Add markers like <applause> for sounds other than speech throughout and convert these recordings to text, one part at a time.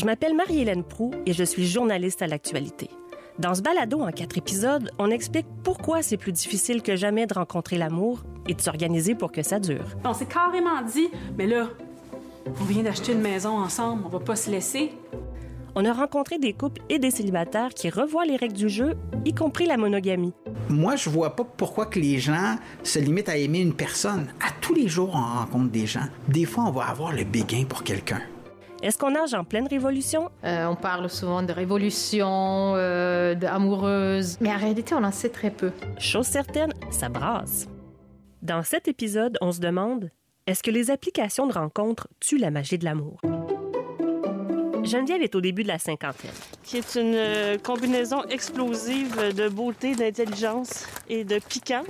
Je m'appelle Marie-Hélène Prou et je suis journaliste à l'actualité. Dans ce balado en quatre épisodes, on explique pourquoi c'est plus difficile que jamais de rencontrer l'amour et de s'organiser pour que ça dure. On s'est carrément dit, mais là, on vient d'acheter une maison ensemble, on va pas se laisser. On a rencontré des couples et des célibataires qui revoient les règles du jeu, y compris la monogamie. Moi, je vois pas pourquoi que les gens se limitent à aimer une personne. À tous les jours, on rencontre des gens. Des fois, on va avoir le béguin pour quelqu'un. Est-ce qu'on nage en pleine révolution? Euh, on parle souvent de révolution, euh, d'amoureuse, mais en réalité, on en sait très peu. Chose certaine, ça brasse. Dans cet épisode, on se demande est-ce que les applications de rencontres tuent la magie de l'amour? Geneviève est au début de la cinquantaine. qui est une euh, combinaison explosive de beauté, d'intelligence et de piquant.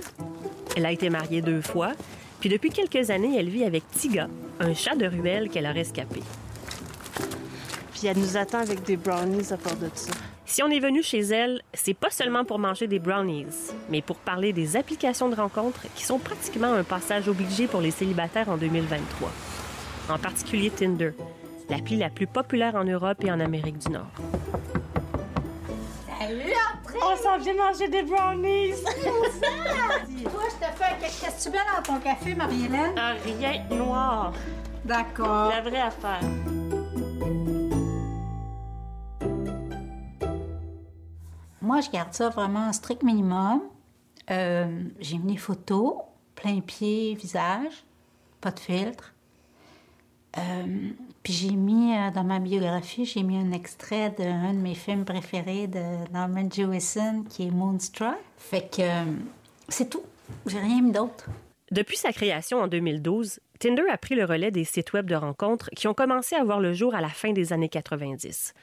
Elle a été mariée deux fois, puis depuis quelques années, elle vit avec Tiga, un chat de ruelle qu'elle a rescapé. Puis elle nous attend avec des brownies à part de ça. Si on est venu chez elle, c'est pas seulement pour manger des brownies, mais pour parler des applications de rencontres qui sont pratiquement un passage obligé pour les célibataires en 2023. En particulier Tinder, l'appli la plus populaire en Europe et en Amérique du Nord. On s'en vient manger des brownies! Toi, je te fais qu'est-ce que tu mets dans ton café, Marie-Hélène? Un rien noir. D'accord. La vraie affaire. Moi, je garde ça vraiment strict minimum. Euh, j'ai mis des photos, plein pied, visage, pas de filtre. Euh, puis j'ai mis euh, dans ma biographie, j'ai mis un extrait d'un de mes films préférés de Norman Jewison qui est Moonstruck. Fait que c'est tout. J'ai rien mis d'autre. Depuis sa création en 2012, Tinder a pris le relais des sites web de rencontres qui ont commencé à voir le jour à la fin des années 90.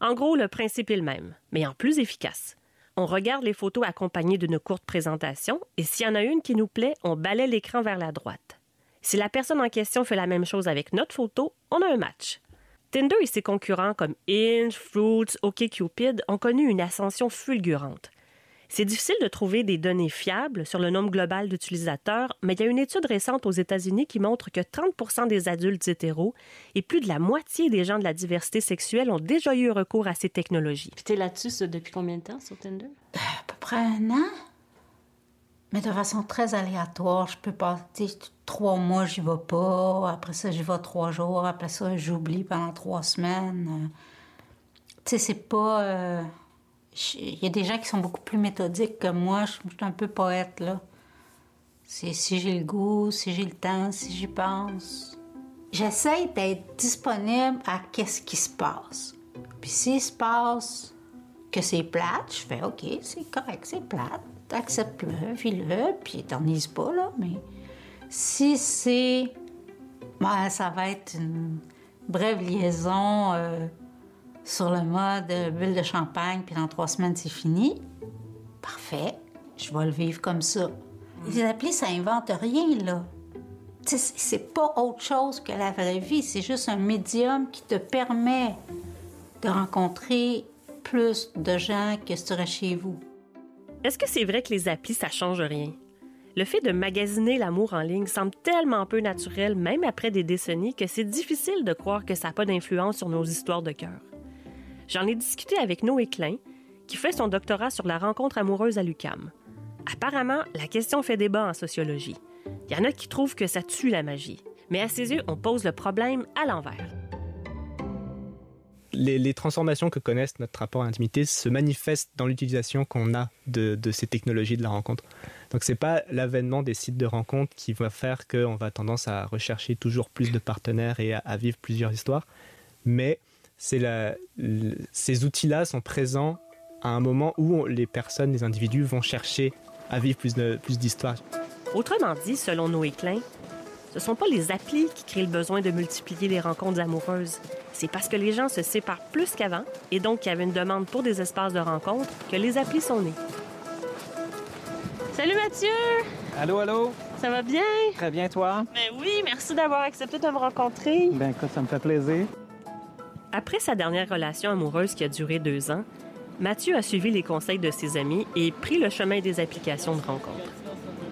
En gros, le principe est le même, mais en plus efficace. On regarde les photos accompagnées d'une courte présentation et s'il y en a une qui nous plaît, on balaie l'écran vers la droite. Si la personne en question fait la même chose avec notre photo, on a un match. Tinder et ses concurrents comme Hinge, Fruits, OkCupid ont connu une ascension fulgurante. C'est difficile de trouver des données fiables sur le nombre global d'utilisateurs, mais il y a une étude récente aux États-Unis qui montre que 30% des adultes hétéros et plus de la moitié des gens de la diversité sexuelle ont déjà eu recours à ces technologies. Puis t'es là-dessus ça, depuis combien de temps sur Tinder? À peu près un an. Mais de façon très aléatoire. Je peux passer trois mois, j'y vais pas. Après ça, j'y vais trois jours. Après ça, j'oublie pendant trois semaines. Euh, Tu sais, c'est pas. euh, Il y a des gens qui sont beaucoup plus méthodiques que moi. Je suis un peu poète, là. C'est si j'ai le goût, si j'ai le temps, si j'y pense. J'essaie d'être disponible à qu'est-ce qui se passe. Puis s'il se passe que c'est plate, je fais OK, c'est correct, c'est plate. Accepte-le, vis-le, puis t'ennuies pas, là. Mais si c'est. Ben, ça va être une brève liaison euh, sur le mode euh, bulle de champagne, puis dans trois semaines, c'est fini. Parfait, je vais le vivre comme ça. Les applis, ça invente rien, là. C'est- pas autre chose que la vraie vie, c'est juste un médium qui te permet de rencontrer plus de gens que tu restes chez vous. Est-ce que c'est vrai que les applis, ça change rien? Le fait de magasiner l'amour en ligne semble tellement peu naturel, même après des décennies, que c'est difficile de croire que ça n'a pas d'influence sur nos histoires de cœur. J'en ai discuté avec Noé Klein, qui fait son doctorat sur la rencontre amoureuse à l'UCAM. Apparemment, la question fait débat en sociologie. Il y en a qui trouvent que ça tue la magie. Mais à ses yeux, on pose le problème à l'envers. les, transformations que connaissent notre rapport à l'intimité se manifestent dans l'utilisation qu'on a de, ces technologies de la rencontre. Donc c'est pas l'avènement des sites de rencontre qui va faire qu'on va tendance à rechercher toujours plus de partenaires et à, vivre plusieurs histoires, mais la, le- ces outils-là sont présents à un moment où on- les personnes, les individus vont chercher à vivre plus de- plus d'histoires. Autrement dit, selon Noé Klein, ce ne sont pas les applis qui créent le besoin de multiplier les rencontres amoureuses. C'est parce que les gens se séparent plus qu'avant et donc qu'il y avait une demande pour des espaces de rencontre que les applis sont nées. Salut Mathieu! Allô, allô? Ça va bien? Très bien, toi? Ben oui, merci d'avoir accepté de me rencontrer. Ben écoute, ça me fait plaisir. Après sa dernière relation amoureuse qui a duré deux ans, Mathieu a suivi les conseils de ses amis et pris le chemin des applications de rencontre.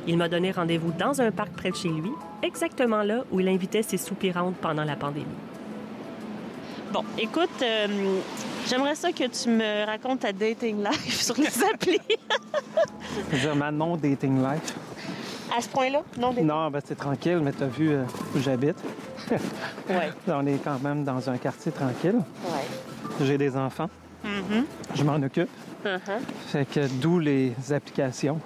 Il m'a donné rendez-vous dans un parc près de chez lui, exactement là où il invitait ses soupirantes pendant la pandémie. Bon, écoute, euh, j'aimerais ça que tu me racontes ta dating life <laughs> sur les applis. C'est-à-dire ma non-dating life. À ce point-là? Non, Non, ben c'est tranquille, mais t'as vu euh, où j'habite. <laughs> Ouais. On est quand même dans un quartier tranquille. Ouais. J'ai des enfants. Mhm. Je m'en occupe. Uh-huh. Fait que d'où les applications.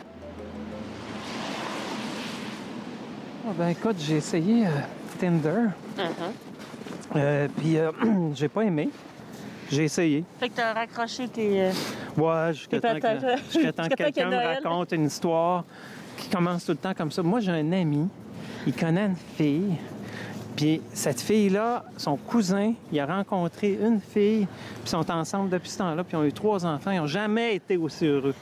Ah, ben écoute, j'ai essayé euh, Tinder. Uh-huh. Euh, Puis <clears throat> j'ai pas aimé. J'ai essayé. Fait que t'as raccroché tes... Ouais, <laughs> jusqu'à temps que, quelqu'un me raconte une histoire qui commence tout le temps comme ça. Moi, j'ai un ami, il connaît une fille, puis cette fille-là, son cousin, il a rencontré une fille, puis ils sont ensemble depuis ce temps-là, puis ils ont eu trois enfants, ils n'ont jamais été aussi heureux.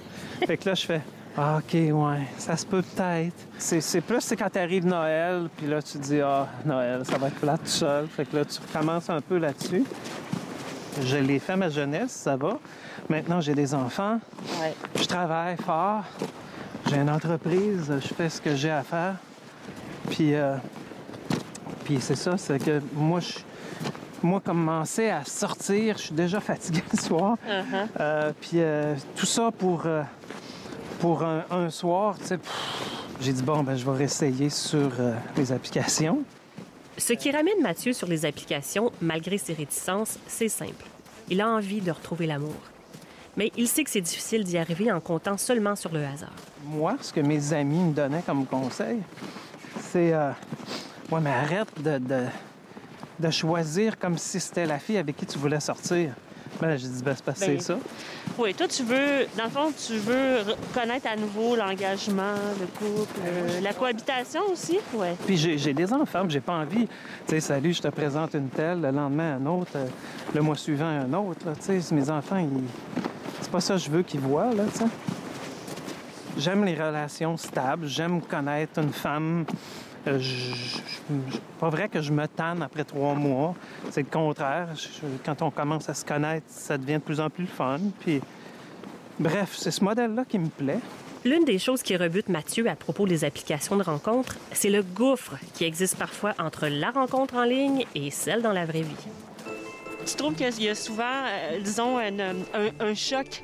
fait que là, je fais... Ah, OK, ouais, ça se peut peut-être. C'est, plus c'est quand t'arrives Noël, puis là, tu te dis, ah, Noël, ça va être plat tout seul. Fait que là, tu recommences un peu là-dessus. Je l'ai fait à ma jeunesse, ça va. Maintenant, j'ai des enfants. Ouais. Je travaille fort. J'ai une entreprise. Je fais ce que j'ai à faire. Puis, euh, puis c'est ça, c'est que moi, je, moi, commencer à sortir, je suis déjà <laughs> fatigué le soir. Uh-huh. Euh, puis euh, tout ça pour, pour un, un soir, tu sais, j'ai dit, bon, ben, je vais réessayer sur les applications. Ce qui ramène Mathieu sur les applications, malgré ses réticences, c'est simple. Il a envie de retrouver l'amour. Mais il sait que c'est difficile d'y arriver en comptant seulement sur le hasard. Moi, ce que mes amis me donnaient comme conseil, c'est euh, Ouais, mais arrête de, de, de choisir comme si c'était la fille avec qui tu voulais sortir. Ben, j'ai dit, ben, c'est Ben, c'est ça. Oui, toi, tu veux, dans le fond, tu veux re- connaître à nouveau l'engagement, le couple, euh, la cohabitation aussi? Oui. Puis j'ai des enfants, puis j'ai pas envie. Tu sais, salut, je te présente une telle, le lendemain un autre, euh, le mois suivant un autre. Tu sais, mes enfants, ils... pas ça que je veux qu'ils voient, là, tu. J'aime les relations stables, j'aime connaître une femme. Euh, pas vrai que je me tanne après trois mois. C'est le contraire. Quand on commence à se connaître, ça devient de plus en plus fun. Puis, bref, c'est ce modèle-là qui me plaît. L'une des choses qui rebute Mathieu à propos des applications de rencontre, c'est le gouffre qui existe parfois entre la rencontre en ligne et celle dans la vraie vie. Tu trouves qu'il y a souvent, euh, disons, un, un- un choc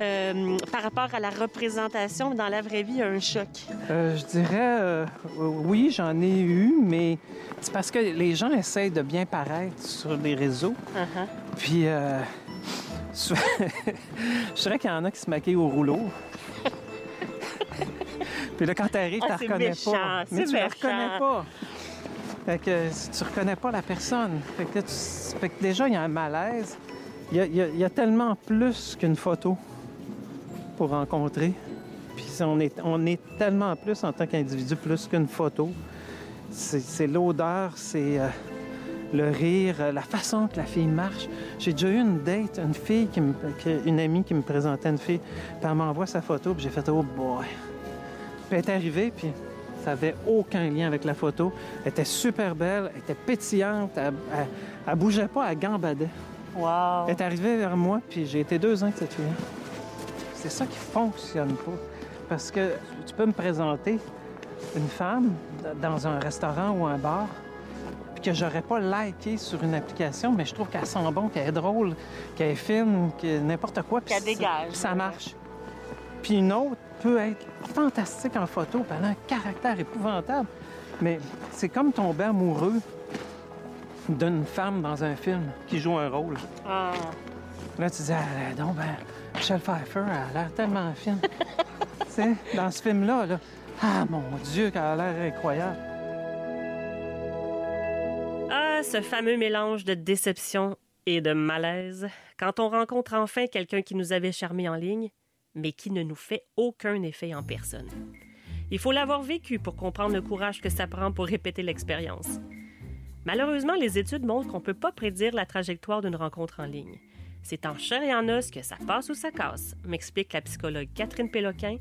euh, par rapport à la représentation, mais dans la vraie vie, il y a un choc. Euh, je dirais, oui, j'en ai eu, mais c'est parce que les gens essayent de bien paraître sur les réseaux. Uh-huh. Puis, <laughs> je dirais qu'il y en a qui se maquillent au rouleau. <laughs> Puis là, quand t'arrives, Ah, tu c'est reconnais méchant, pas. Mais tu la méchant. reconnais pas. Fait que tu reconnais pas la personne. Fait que, là, tu- fait que déjà, il y a un malaise. Il y a, y tellement plus qu'une photo pour rencontrer. Puis on est, on est tellement plus en tant qu'individu, plus qu'une photo. C'est l'odeur, c'est euh, le rire, euh, la façon que la fille marche. J'ai déjà eu une date, une fille, qui me, une amie qui me présentait une fille, puis elle m'envoie sa photo, puis j'ai fait « Oh boy! » Puis elle est arrivée, puis ça n'avait aucun lien avec la photo. Elle était super belle, elle était pétillante, elle, elle, elle bougeait pas, elle gambadait. Wow! Elle est arrivée vers moi, puis j'ai été deux ans avec cette fille C'est ça qui fonctionne pas. Parce que tu peux me présenter une femme dans un restaurant ou un bar, puis que j'aurais pas liké sur une application, mais je trouve qu'elle sent bon, qu'elle est drôle, qu'elle est fine, que n'importe quoi. puis ça- puis marche. Puis une autre peut être fantastique en photo, puis elle a un caractère épouvantable. Mais c'est comme tomber amoureux d'une femme dans un film qui joue un rôle. Ah. Là, tu dis, ah, donc, ben, Michelle Pfeiffer, elle a l'air tellement fine. <laughs> tu sais, dans ce film-là, là, ah, mon Dieu, qu'elle a l'air incroyable. Ah, ce fameux mélange de déception et de malaise quand on rencontre enfin quelqu'un qui nous avait charmé en ligne, mais qui ne nous fait aucun effet en personne. Il faut l'avoir vécu pour comprendre le courage que ça prend pour répéter l'expérience. Malheureusement, les études montrent qu'on ne peut pas prédire la trajectoire d'une rencontre en ligne. C'est en chair et en os que ça passe ou ça casse, m'explique la psychologue Catherine Péloquin,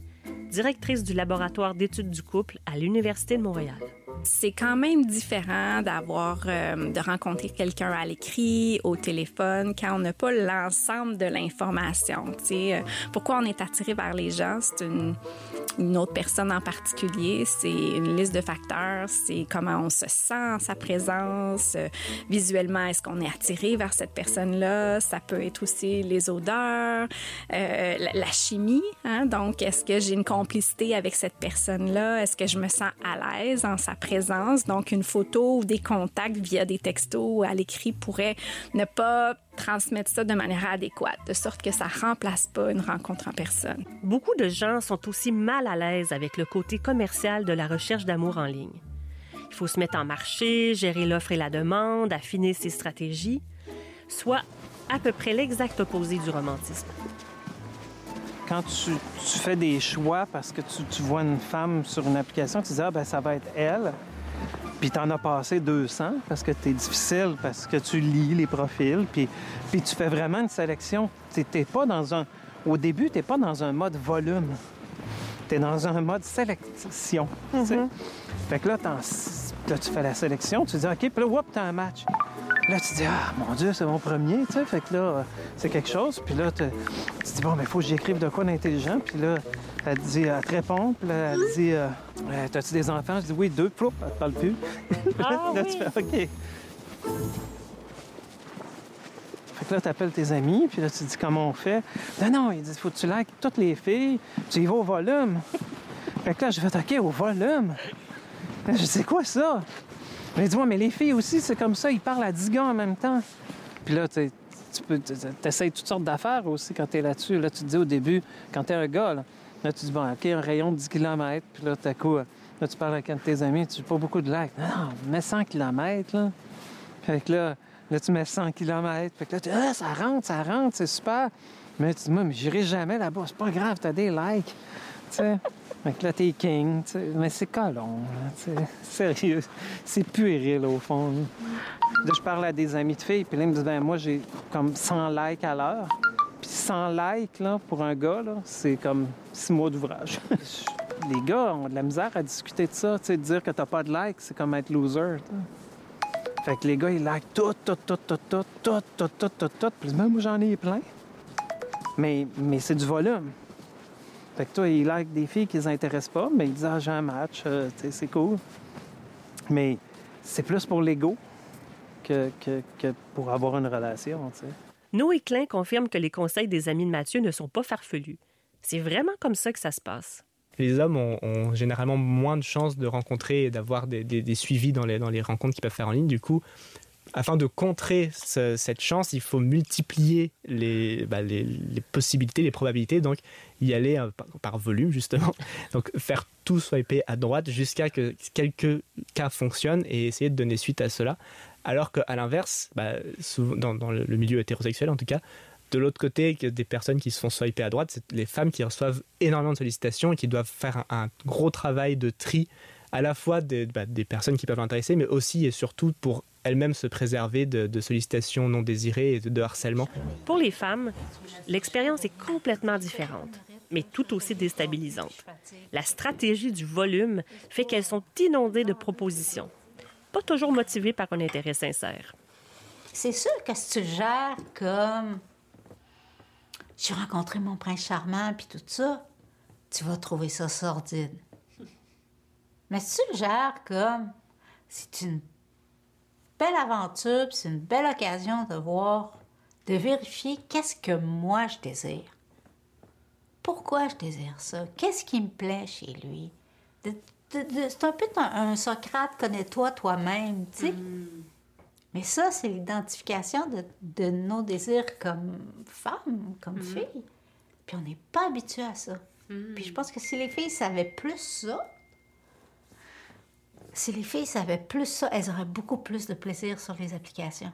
directrice du laboratoire d'études du couple à l'Université de Montréal. C'est quand même différent d'avoir euh, de rencontrer quelqu'un à l'écrit, au téléphone, quand on n'a pas l'ensemble de l'information. Euh, pourquoi on est attiré vers les gens, c'est une, autre personne en particulier, c'est une liste de facteurs, c'est comment on se sent, sa présence, euh, visuellement, est-ce qu'on est attiré vers cette personne-là, ça peut être aussi les odeurs, euh, la, la, chimie, hein? donc est-ce que j'ai une complicité avec cette personne-là, est-ce que je me sens à l'aise en sa présence? Donc, une photo ou des contacts via des textos à l'écrit pourrait ne pas transmettre ça de manière adéquate, de sorte que ça remplace pas une rencontre en personne. Beaucoup de gens sont aussi mal à l'aise avec le côté commercial de la recherche d'amour en ligne. Il faut se mettre en marché, gérer l'offre et la demande, affiner ses stratégies, soit à peu près l'exact opposé du romantisme quand tu, fais des choix parce que tu, vois une femme sur une application, tu dis ah ben ça va être elle. Puis tu en as passé 200 parce que tu es difficile, parce que tu lis les profils, puis, puis tu fais vraiment une sélection. Tu pas dans un... Au début, tu pas dans un mode volume. Tu es dans un mode sélection. Mm-hmm. Fait que là, là, tu fais la sélection, tu dis OK, puis là, whoop, tu as un match. Là, tu dis, ah, mon Dieu, c'est mon premier, tu sais. Fait que là, c'est quelque chose. Puis là, tu dis, bon, mais il faut que j'écrive de quoi d'intelligent. Puis là, elle dit, elle te répond. Puis là, elle dit, euh, euh, t'as-tu des enfants? Je dis, oui, deux. Ploup, elle te parle plus. <laughs> Ah, là, tu fais, OK. Fait que là, tu appelles tes amis, puis là, tu dis comment on fait? Non, non, il dit, faut que tu likes toutes les filles, tu y vas au volume. Fait que là, je fais, OK, au volume. <laughs> Je sais quoi ça? Mais dis-moi, mais les filles aussi, c'est comme ça, ils parlent à 10 gars en même temps. Puis là, tu peux, essaies toutes sortes d'affaires aussi quand tu es là-dessus. Là, tu te dis au début, quand tu es un gars, là, tu dis, bon, OK, un rayon de 10 km, puis là, t'as quoi? Là, tu parles avec un de tes amis, tu pas beaucoup de likes. Non, non, mets 100 km, là. Fait que là, là, tu mets 100 km. Fait que là, tu dis, ah, ça rentre, ça rentre, c'est super. Mais tu dis, moi, mais j'irai jamais là-bas, c'est pas grave, t'as des likes. Tu sais? Fait là, t'es king, mais c'est colon, sérieux. C'est puéril, au fond. Là, je parle à des amis de filles, puis là, ils me disent, ben moi, j'ai comme 100 likes à l'heure. Puis 100 likes, là, pour un gars, là, c'est comme six mois d'ouvrage. Les gars ont de la misère à discuter de ça, tu sais, dire que t'as pas de likes, c'est comme être loser, Fait que les gars, ils likent tout, tout, tout, tout, tout, tout, tout, tout, tout, tout. Puis même moi, j'en ai plein. Mais, mais c'est du volume. Fait que toi, il like des filles qui les intéressent pas, mais il dit Ah, j'ai un match, euh, c'est cool. Mais c'est plus pour l'ego que, que, que, pour avoir une relation. sais. Noé Klein confirme que les conseils des amis de Mathieu ne sont pas farfelus. C'est vraiment comme ça que ça se passe. Les hommes ont, généralement moins de chances de rencontrer et d'avoir des, des, des, suivis dans les, dans les rencontres qu'ils peuvent faire en ligne. Du coup, afin de contrer cette chance, il faut multiplier bah, les, possibilités, les probabilités, donc y aller euh, par, volume justement. <laughs> Donc faire tout swiper à droite jusqu'à que quelques cas fonctionnent et essayer de donner suite à cela. Alors qu'à l'inverse, bah, dans, dans, le milieu hétérosexuel en tout cas, de l'autre côté, des personnes qui se font swiper à droite, c'est les femmes qui reçoivent énormément de sollicitations et qui doivent faire un, gros travail de tri à la fois des, bah, des personnes qui peuvent l'intéresser, mais aussi et surtout pour elle-même se préserver de, sollicitations non désirées et de, harcèlement. Pour les femmes, l'expérience est complètement différente, mais tout aussi déstabilisante. La stratégie du volume fait qu'elles sont inondées de propositions, pas toujours motivées par un intérêt sincère. C'est sûr que si tu gères comme j'ai rencontré mon prince charmant puis tout ça, tu vas trouver ça sordide. Mais gères comme c'est une belle aventure, c'est une belle occasion de voir, de vérifier qu'est-ce que moi je désire. Pourquoi je désire ça? Qu'est-ce qui me plaît chez lui? c'est un peu un, Socrate, connais-toi toi-même, tu sais. Mm. Mais ça, c'est l'identification de, nos désirs comme femmes, comme mm. filles. Puis on n'est pas habitué à ça. Mm. Puis je pense que si les filles savaient plus ça, si les filles savaient plus ça, elles auraient beaucoup plus de plaisir sur les applications.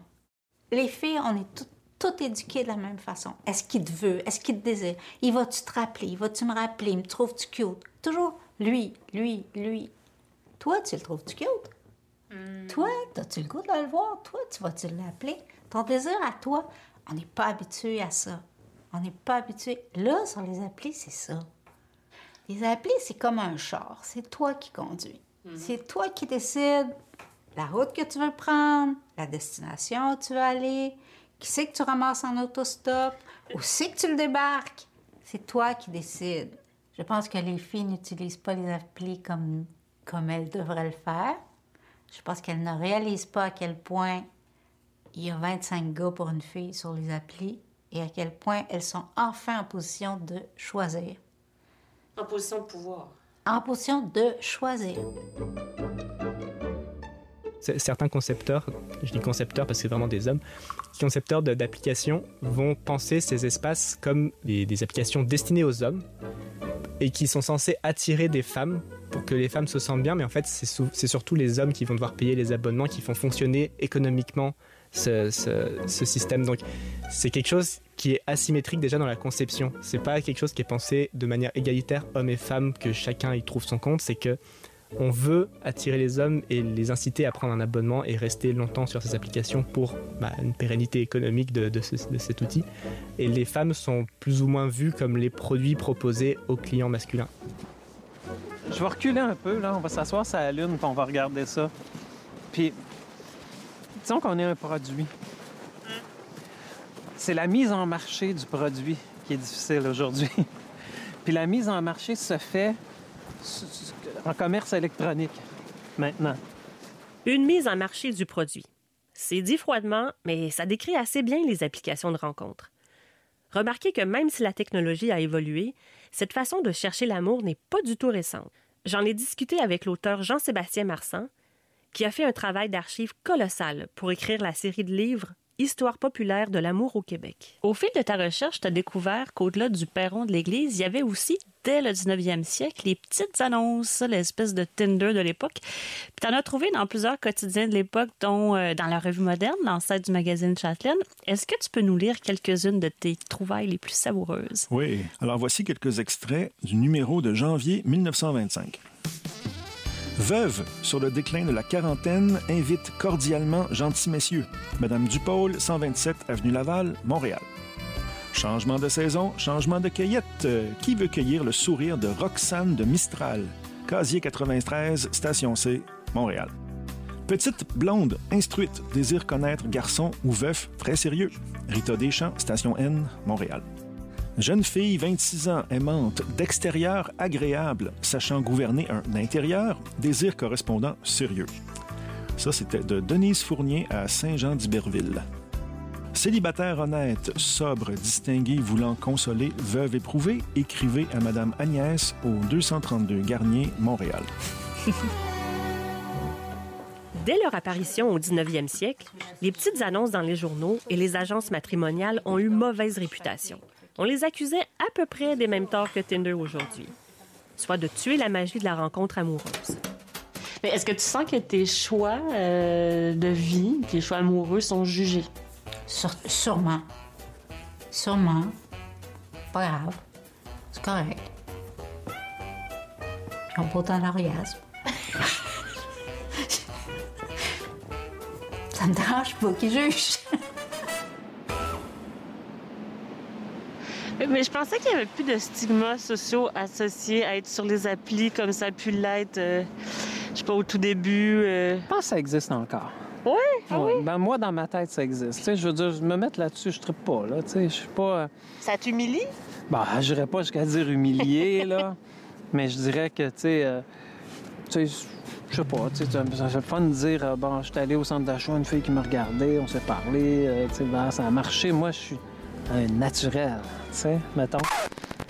Les filles, on est toutes, éduquées de la même façon. Est-ce qu'il te veut? Est-ce qu'il te désire? Il va-tu te rappeler? Il va-tu me rappeler? Me trouves-tu cute? Toujours lui, lui, lui. Toi, tu le trouves-tu cute? Toi, as-tu le goût de le voir? Toi, tu vas-tu l'appeler? Ton plaisir à toi, on n'est pas habitué à ça. On n'est pas habitué. Là, sur les applis, c'est ça. Les applis, c'est comme un char. C'est toi qui conduis. C'est toi qui décides la route que tu veux prendre, la destination où tu veux aller, qui c'est que tu ramasses en autostop, où c'est que tu le débarques. C'est toi qui décides. Je pense que les filles n'utilisent pas les applis comme, comme elles devraient le faire. Je pense qu'elles ne réalisent pas à quel point il y a 25 gars pour une fille sur les applis et à quel point elles sont enfin en position de choisir. En position de pouvoir. En position de choisir. Certains concepteurs, je dis concepteurs parce que c'est vraiment des hommes, concepteurs d'applications vont penser ces espaces comme des, des applications destinées aux hommes et qui sont censés attirer des femmes pour que les femmes se sentent bien, mais en fait c'est surtout les hommes qui vont devoir payer les abonnements, qui font fonctionner économiquement ce, système. Donc c'est quelque chose qui est asymétrique déjà dans la conception. C'est pas quelque chose qui est pensé de manière égalitaire, hommes et femmes, que chacun y trouve son compte. C'est que on veut attirer les hommes et les inciter à prendre un abonnement et rester longtemps sur ces applications pour bah, une pérennité économique de, de, cet outil. Et les femmes sont plus ou moins vues comme les produits proposés aux clients masculins. Je vais reculer un peu, là. On va s'asseoir sur la lune, puis on va regarder ça. Puis qu'on est un produit. C'est la mise en marché du produit qui est difficile aujourd'hui. <laughs> Puis la mise en marché se fait en commerce électronique maintenant. Une mise en marché du produit. C'est dit froidement, mais ça décrit assez bien les applications de rencontre. Remarquez que même si la technologie a évolué, cette façon de chercher l'amour n'est pas du tout récente. J'en ai discuté avec l'auteur Jean-Sébastien Marsan, qui a fait un travail d'archives colossal pour écrire la série de livres Histoire populaire de l'amour au Québec. Au fil de ta recherche, tu as découvert qu'au-delà du perron de l'Église, il y avait aussi, dès le 19e siècle, les petites annonces, l'espèce de Tinder de l'époque. Puis tu en as trouvé dans plusieurs quotidiens de l'époque, dont euh, dans la Revue moderne, l'ancêtre du magazine Châtelaine. Est-ce que tu peux nous lire quelques-unes de tes trouvailles les plus savoureuses? Oui. Alors voici quelques extraits du numéro de janvier 1925. Veuve sur le déclin de la quarantaine invite cordialement gentils messieurs. Madame Dupôle, 127 avenue Laval, Montréal. Changement de saison, changement de cueillette. qui veut cueillir le sourire de Roxane de Mistral? Casier 93, station C, Montréal. Petite blonde, instruite, désire connaître garçon ou veuf très sérieux. Rita Deschamps, station N, Montréal. Jeune fille, 26 ans, aimante, d'extérieur agréable, sachant gouverner un intérieur, désir correspondant sérieux. Ça, c'était de Denise Fournier à Saint-Jean-d'Iberville. Célibataire honnête, sobre, distingué, voulant consoler, veuve éprouvée, écrivez à Madame Agnès au 232 Garnier, Montréal. <laughs> Dès leur apparition au 19e siècle, les petites annonces dans les journaux et les agences matrimoniales ont eu mauvaise réputation on les accusait à peu près des mêmes torts que Tinder aujourd'hui, soit de tuer la magie de la rencontre amoureuse. Mais est-ce que tu sens que tes choix euh, de vie, tes choix amoureux sont jugés? sûrement. Sûrement. Pas grave. C'est correct. Ils n'ont pas autant d'orgasme. <laughs> Ça me dérange pas qu'ils jugent. <laughs> Mais je pensais qu'il n'y avait plus de stigmas sociaux associés à être sur les applis comme ça a pu l'être, euh, je sais pas, au tout début. Euh. Je pense que ça existe encore. Oui? Ah oui? Ben, moi, dans ma tête, ça existe. je veux dire, me mettre là-dessus, je ne pas. Là, je suis pas... Euh, ça t'humilie? Ben, je n'irais pas jusqu'à dire humilié, <laughs> là. Mais je dirais que, tu sais... tu sais, je sais pas, tu sais, c'est fun de dire, bon, je suis allé au centre d'achat, une fille qui me regardait, on s'est parlé, tu sais, ben, ça a marché. Moi, je suis un naturel, tu sais, mettons.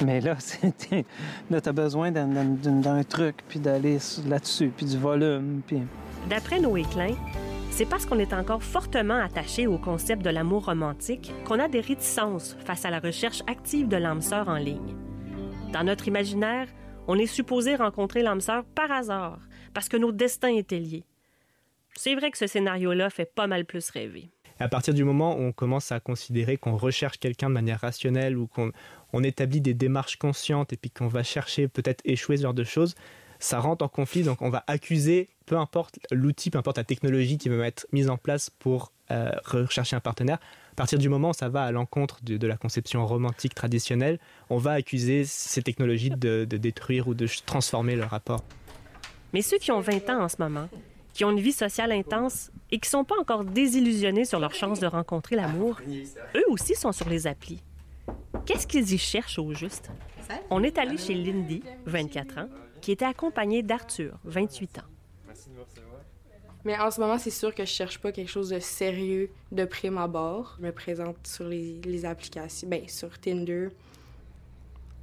Mais là, <laughs> là, t'as besoin d'un truc, puis d'aller là-dessus, puis du volume, puis... D'après Noé Klein, c'est parce qu'on est encore fortement attaché au concept de l'amour romantique qu'on a des réticences face à la recherche active de l'âme sœur en ligne. Dans notre imaginaire, on est supposé rencontrer l'âme sœur par hasard, parce que nos destins étaient liés. C'est vrai que ce scénario-là fait pas mal plus rêver à partir du moment où on commence à considérer qu'on recherche quelqu'un de manière rationnelle ou qu'on on établit des démarches conscientes et puis qu'on va chercher peut-être échouer ce genre de choses, ça rentre en conflit. Donc on va accuser, peu importe l'outil, peu importe la technologie qui va être mise en place pour euh, rechercher un partenaire. À partir du moment où ça va à l'encontre de, la conception romantique traditionnelle, on va accuser ces technologies de détruire ou de transformer le rapport. Mais ceux qui ont 20 ans en ce moment, qui ont une vie sociale intense et qui sont pas encore désillusionnés sur leur chance de rencontrer l'amour, eux aussi sont sur les applis. Qu'est-ce qu'ils y cherchent au juste? On est allé chez Lindy, 24 ans, qui était accompagnée d'Arthur, 28 ans. Mais en ce moment, c'est sûr que je cherche pas quelque chose de sérieux de prime abord. Je me présente sur les, applications, bien, sur Tinder,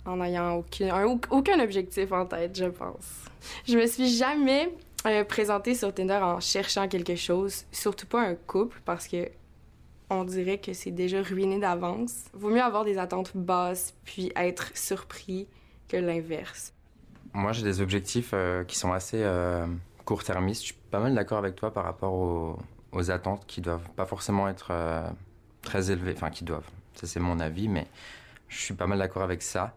en n'ayant aucun, aucun objectif en tête, je pense. Je me suis jamais euh, présentée sur Tinder en cherchant quelque chose, surtout pas un couple, parce que on dirait que c'est déjà ruiné d'avance. Vaut mieux avoir des attentes basses puis être surpris que l'inverse. Moi, j'ai des objectifs euh, qui sont assez euh, court-termistes. Je suis pas mal d'accord avec toi par rapport aux, attentes qui doivent pas forcément être euh, très élevées. Enfin, qui doivent. Ça, c'est mon avis, mais je suis pas mal d'accord avec ça.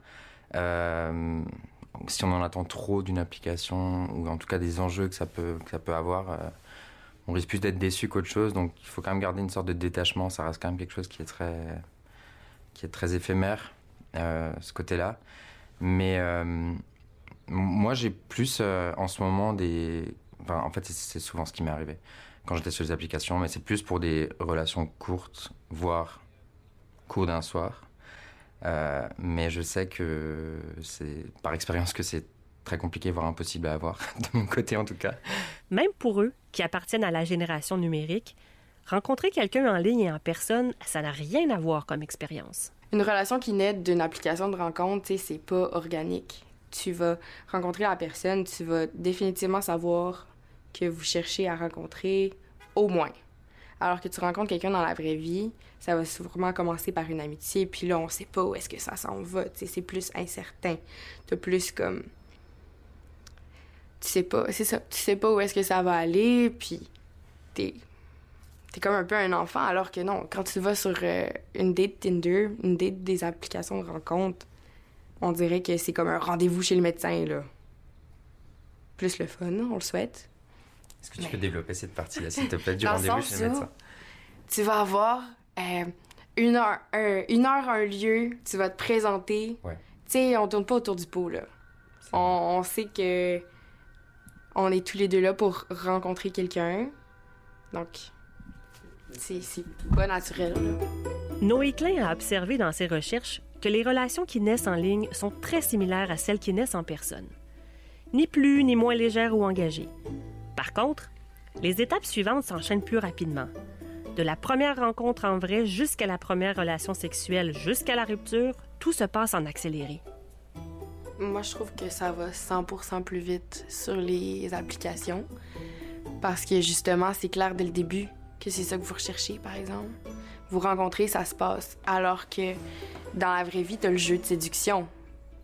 Si on en attend trop d'une application, ou en tout cas des enjeux que ça peut, que ça peut avoir, on risque plus d'être déçu qu'autre chose. Donc il faut quand même garder une sorte de détachement. Ça reste quand même quelque chose qui est très, qui est très éphémère, euh, ce côté-là. Mais euh, moi, j'ai plus euh, en ce moment des. Enfin, en fait, c'est souvent ce qui m'est arrivé quand j'étais sur les applications, mais c'est plus pour des relations courtes, voire court d'un soir. Mais je sais que c'est par expérience que c'est très compliqué, voire impossible à avoir, <laughs> de mon côté en tout cas. Même pour eux, qui appartiennent à la génération numérique, rencontrer quelqu'un en ligne et en personne, ça n'a rien à voir comme expérience. Une relation qui naît d'une application de rencontre, c'est pas organique. Tu vas rencontrer la personne, tu vas définitivement savoir que vous cherchez à rencontrer au moins. Alors que tu rencontres quelqu'un dans la vraie vie, ça va sûrement commencer par une amitié, puis là, on sait pas où est-ce que ça s'en va. C'est plus incertain. T'as plus comme tu sais pas, c'est ça, tu sais pas où est-ce que ça va aller, puis t'es t'es comme un peu un enfant, alors que non, quand tu vas sur euh, une date Tinder, une date des applications de rencontre, on dirait que c'est comme un rendez-vous chez le médecin, là. Plus le fun, on le souhaite. Est-ce que tu peux développer cette partie-là, s'il te plaît, du rendez-vous chez le médecin? Tu vas avoir euh, une, heure, un, une heure, un lieu, tu vas te présenter. Ouais. Tu sais, on tourne pas autour du pot, là. on, sait que on est tous les deux là pour rencontrer quelqu'un. Donc, c'est pas naturel. Noé Klein a observé dans ses recherches que les relations qui naissent en ligne sont très similaires à celles qui naissent en personne. Ni plus ni moins légères ou engagées. Par contre, les étapes suivantes s'enchaînent plus rapidement. De la première rencontre en vrai jusqu'à la première relation sexuelle, jusqu'à la rupture, tout se passe en accéléré. Moi, je trouve que ça va 100% plus vite sur les applications. Parce que justement, c'est clair dès le début que c'est ça que vous recherchez, par exemple. Vous rencontrez, ça se passe. Alors que dans la vraie vie, t'as le jeu de séduction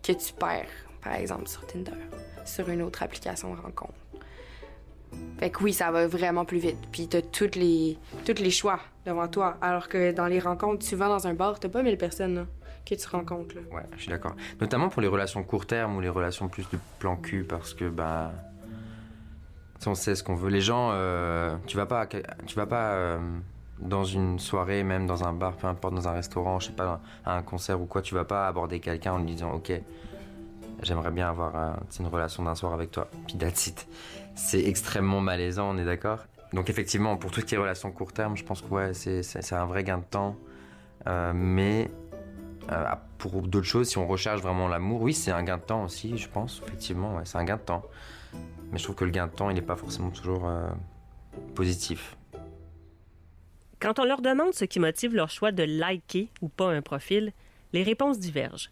que tu perds, par exemple, sur Tinder, sur une autre application de rencontre. Fait que oui, ça va vraiment plus vite. Puis t'as tous les, toutes les choix devant toi. Alors que dans les rencontres, tu vas dans un bar, t'as pas mille personnes, là que tu rencontres. Là. Ouais, je suis d'accord. Notamment pour les relations court terme ou les relations plus de plan cul, parce que bah, on sait ce qu'on veut. Les gens, euh, tu vas pas, tu vas pas euh, dans une soirée, même dans un bar, peu importe, dans un restaurant, je sais pas, à un concert ou quoi, tu vas pas aborder quelqu'un en lui disant, ok, j'aimerais bien avoir une relation d'un soir avec toi. Puis that's. C'est extrêmement malaisant, on est d'accord? Donc effectivement, pour toutes les relations court terme, je pense que ouais, c'est un vrai gain de temps. Euh, mais euh, pour d'autres choses, si on recherche vraiment l'amour, oui, c'est un gain de temps aussi, je pense, effectivement, c'est un gain de temps. Mais je trouve que le gain de temps, il n'est pas forcément toujours euh, positif. Quand on leur demande ce qui motive leur choix de liker ou pas un profil, les réponses divergent.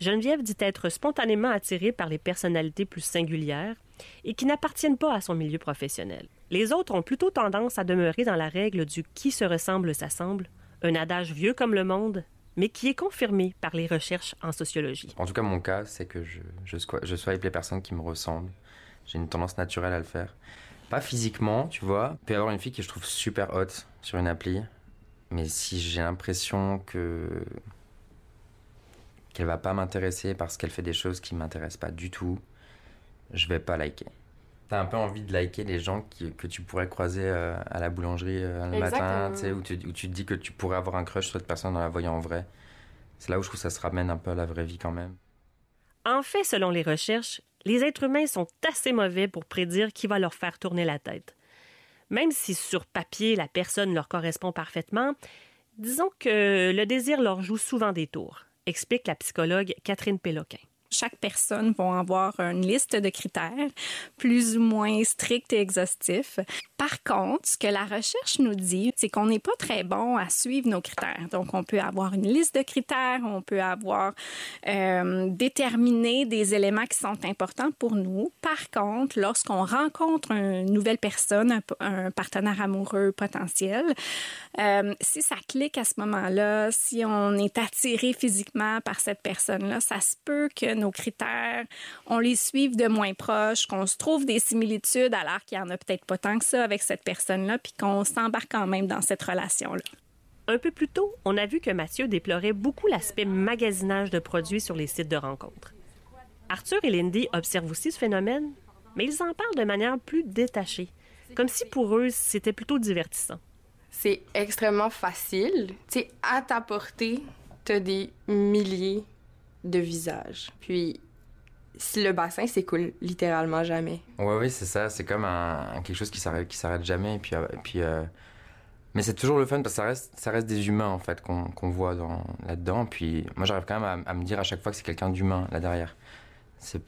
Geneviève dit être spontanément attirée par les personnalités plus singulières et qui n'appartiennent pas à son milieu professionnel. Les autres ont plutôt tendance à demeurer dans la règle du qui se ressemble s'assemble, un adage vieux comme le monde, mais qui est confirmé par les recherches en sociologie. En tout cas, mon cas, c'est que je, je, je swipe les personnes qui me ressemblent. J'ai une tendance naturelle à le faire. Pas physiquement, tu vois. Il peut y avoir une fille que je trouve super hot sur une appli, mais si j'ai l'impression que qu'elle va pas m'intéresser parce qu'elle fait des choses qui m'intéressent pas du tout, je vais pas liker. T'as un peu envie de liker les gens qui, que tu pourrais croiser euh, à la boulangerie euh, le matin, tu sais, où tu, où tu te dis que tu pourrais avoir un crush sur cette personne en la voyant en vrai. C'est là où je trouve que ça se ramène un peu à la vraie vie quand même. En fait, selon les recherches, les êtres humains sont assez mauvais pour prédire qui va leur faire tourner la tête. Même si sur papier la personne leur correspond parfaitement, disons que le désir leur joue souvent des tours, explique la psychologue Catherine Péloquin chaque personne va avoir une liste de critères plus ou moins stricts et exhaustifs. Par contre, ce que la recherche nous dit, c'est qu'on n'est pas très bon à suivre nos critères. Donc, on peut avoir une liste de critères, on peut avoir euh, déterminé des éléments qui sont importants pour nous. Par contre, lorsqu'on rencontre une nouvelle personne, un, partenaire amoureux potentiel, euh, si ça clique à ce moment-là, si on est attiré physiquement par cette personne-là, ça se peut que nos critères, on les suive de moins proche, qu'on se trouve des similitudes alors qu'il n'y en a peut-être pas tant que ça cette personne-là, puis qu'on s'embarque quand même dans cette relation-là. Un peu plus tôt, on a vu que Mathieu déplorait beaucoup l'aspect magasinage de produits sur les sites de rencontres. Arthur et Lindy observent aussi ce phénomène, mais ils en parlent de manière plus détachée, comme si pour eux c'était plutôt divertissant. C'est extrêmement facile. Tu sais, à ta portée, t'as des milliers de visage. Puis le bassin s'écoule littéralement jamais. Ouais, oui, c'est ça. C'est comme un, quelque chose qui s'arrête, qui s'arrête jamais. Et puis, euh, puis euh, Mais c'est toujours le fun parce que ça reste, ça reste des humains, en fait, qu'on voit dans, là-dedans. Puis moi, j'arrive quand même à, me dire à chaque fois que c'est quelqu'un d'humain, là derrière.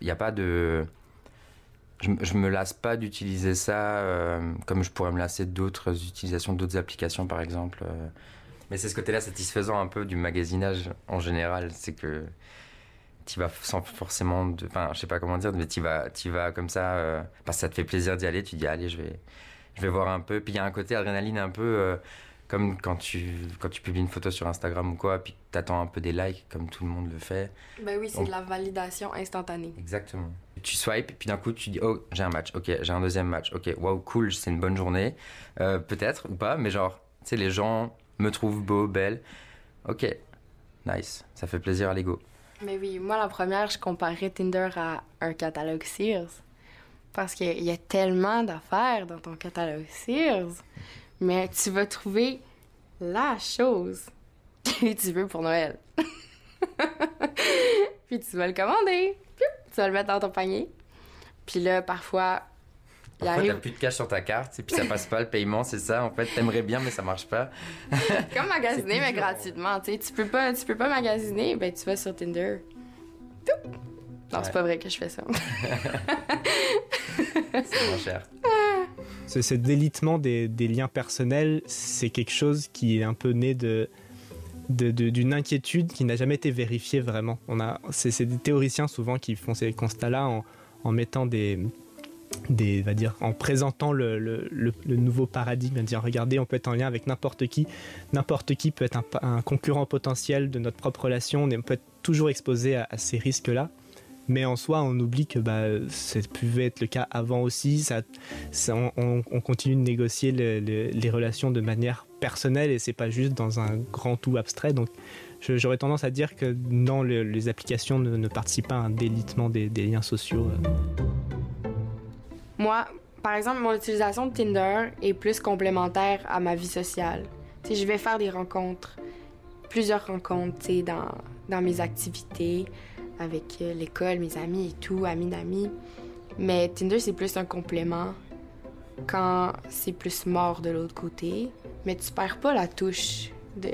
Il n'y a pas de... Je, je me lasse pas d'utiliser ça euh, comme je pourrais me lasser d'autres utilisations, d'autres applications, par exemple. Mais c'est ce côté-là satisfaisant un peu du magasinage en général. C'est que tu vas sans forcément de enfin je sais pas comment dire mais tu vas tu vas comme ça euh, parce que ça te fait plaisir d'y aller tu dis allez je vais je vais voir un peu. Puis il y a un côté adrénaline un peu euh, comme quand tu quand tu publies une photo sur Instagram ou quoi puis tu attends un peu des likes comme tout le monde le fait. Ben oui c'est de la validation instantanée. Exactement. Tu swipes puis d'un coup tu dis oh j'ai un match. Ok j'ai un deuxième match. Ok waouh cool c'est une bonne journée. Euh, peut-être ou pas mais genre tu sais les gens me trouvent beau belle. Ok nice. Ça fait plaisir à l'ego mais oui, moi, la première, je comparais Tinder à un catalogue Sears. Parce qu'il y a tellement d'affaires dans ton catalogue Sears. Mais tu vas trouver la chose <laughs> que tu veux pour Noël. <laughs> Puis tu vas le commander. Puis tu vas le mettre dans ton panier. Puis là, parfois, Parfois, t'as plus de cash sur ta carte et puis ça passe pas le paiement, c'est ça. En fait, t'aimerais bien, mais ça marche pas. Comme magasiner, mais gratuitement. Tu tu peux pas, tu peux pas magasiner, ben tu vas sur Tinder. Non, c'est pas vrai que je fais ça. <laughs> c'est moins cher. Ce, délitement des, liens personnels, c'est quelque chose qui est un peu né de d'une inquiétude qui n'a jamais été vérifiée vraiment. On a, c'est des théoriciens souvent qui font ces constats-là en, en mettant des, des, va dire, en présentant le, le, nouveau paradigme, dire regardez, on peut être en lien avec n'importe qui, n'importe qui peut être un, concurrent potentiel de notre propre relation, on peut être toujours exposé à, ces risques-là. Mais en soi, on oublie que bah, ça pouvait être le cas avant aussi. Ça, on, continue de négocier les relations de manière personnelle et c'est pas juste dans un grand tout abstrait. Donc, j'aurais tendance à dire que non, les applications ne, participent pas à un délitement des, des liens sociaux. Moi, par exemple, mon utilisation de Tinder est plus complémentaire à ma vie sociale. Si je vais faire des rencontres, plusieurs rencontres, dans, dans mes activités, avec euh, l'école, mes amis et tout, amis d'amis. Mais Tinder, c'est plus un complément quand c'est plus mort de l'autre côté. Mais tu perds pas la touche de.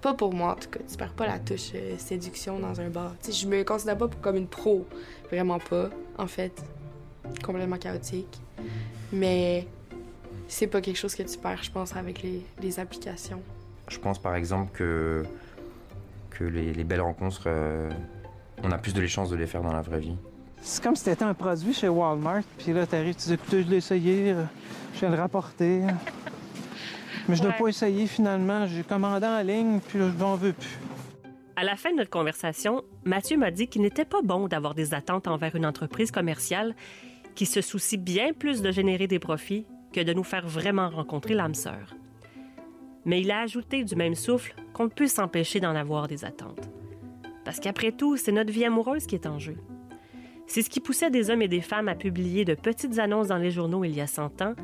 Pas pour moi, en tout cas. Tu perds pas la touche euh, séduction dans un bar. sais, je me considère pas comme une pro. Vraiment pas, en fait complètement chaotique. Mais c'est pas quelque chose que tu perds, je pense, avec les, applications. Je pense par exemple que, que les, belles rencontres, euh, on a plus de les chances de les faire dans la vraie vie. C'est comme si t'étais un produit chez Walmart, puis là t'arrives, tu dis écoute, je l'ai essayé, euh, je viens le rapporter. <laughs> Mais je ne l'ai pas essayé finalement, j'ai commandé en ligne, puis là, je n'en veux plus. À la fin de notre conversation, Mathieu m'a dit qu'il n'était pas bon d'avoir des attentes envers une entreprise commerciale qui se soucie bien plus de générer des profits que de nous faire vraiment rencontrer l'âme sœur. Mais il a ajouté du même souffle qu'on ne peut s'empêcher d'en avoir des attentes. Parce qu'après tout, c'est notre vie amoureuse qui est en jeu. C'est ce qui poussait des hommes et des femmes à publier de petites annonces dans les journaux il y a 100 ans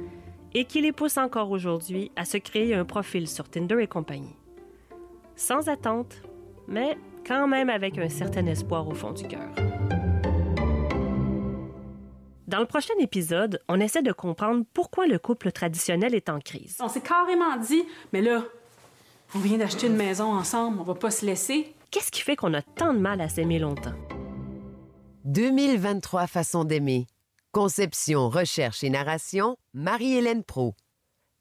et qui les pousse encore aujourd'hui à se créer un profil sur Tinder et compagnie. Sans attente, mais quand même avec un certain espoir au fond du cœur. Dans le prochain épisode, on essaie de comprendre pourquoi le couple traditionnel est en crise. On s'est carrément dit, mais là, on vient d'acheter une maison ensemble, on va pas se laisser. Qu'est-ce qui fait qu'on a tant de mal à s'aimer longtemps? 2023 façons d'aimer. Conception, recherche et narration, Marie-Hélène Pro.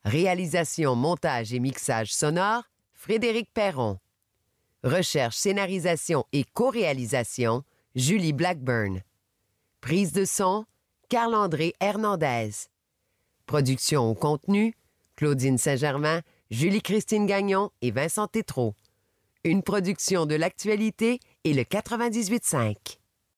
Réalisation, montage et mixage sonore, Frédéric Perron. Recherche, scénarisation et co-réalisation, Julie Blackburn. Prise de son, Carl-André Hernandez. Production au contenu, Claudine Saint-Germain, Julie-Christine Gagnon et Vincent Tétrault. Une production de l'actualité et le 98.5.